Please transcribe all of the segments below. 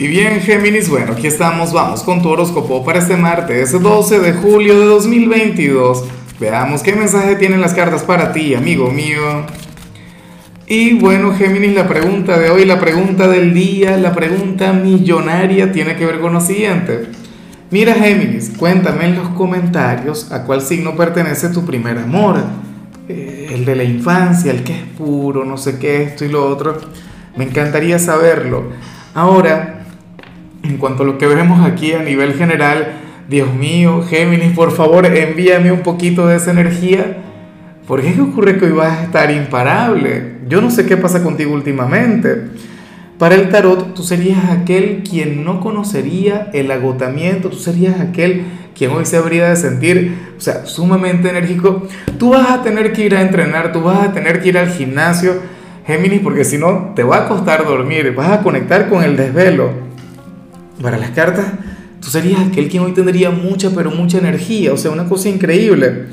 Y bien, Géminis, bueno, aquí estamos, vamos con tu horóscopo para este martes 12 de julio de 2022. Veamos qué mensaje tienen las cartas para ti, amigo mío. Y bueno, Géminis, la pregunta de hoy, la pregunta del día, la pregunta millonaria tiene que ver con lo siguiente. Mira, Géminis, cuéntame en los comentarios a cuál signo pertenece tu primer amor. Eh, el de la infancia, el que es puro, no sé qué, esto y lo otro. Me encantaría saberlo. Ahora, en cuanto a lo que vemos aquí a nivel general, Dios mío, Géminis, por favor, envíame un poquito de esa energía. ¿Por qué ocurre que hoy vas a estar imparable? Yo no sé qué pasa contigo últimamente. Para el tarot, tú serías aquel quien no conocería el agotamiento, tú serías aquel quien hoy se habría de sentir, o sea, sumamente enérgico. Tú vas a tener que ir a entrenar, tú vas a tener que ir al gimnasio, Géminis, porque si no, te va a costar dormir, vas a conectar con el desvelo para las cartas, tú serías aquel quien hoy tendría mucha, pero mucha energía, o sea, una cosa increíble.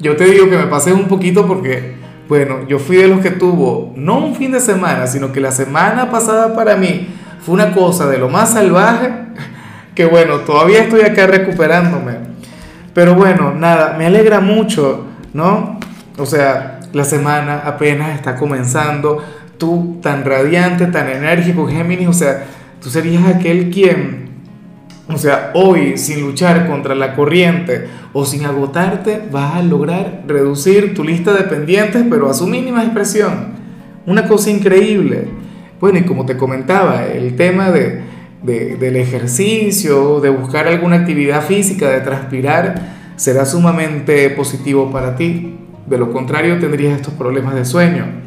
Yo te digo que me pasé un poquito porque, bueno, yo fui de los que tuvo, no un fin de semana, sino que la semana pasada para mí fue una cosa de lo más salvaje, que bueno, todavía estoy acá recuperándome. Pero bueno, nada, me alegra mucho, ¿no? O sea, la semana apenas está comenzando, tú tan radiante, tan enérgico, Géminis, o sea, Tú serías aquel quien, o sea, hoy sin luchar contra la corriente o sin agotarte, vas a lograr reducir tu lista de pendientes, pero a su mínima expresión. Una cosa increíble. Bueno, y como te comentaba, el tema de, del ejercicio, de buscar alguna actividad física, de transpirar, será sumamente positivo para ti. De lo contrario, tendrías estos problemas de sueño.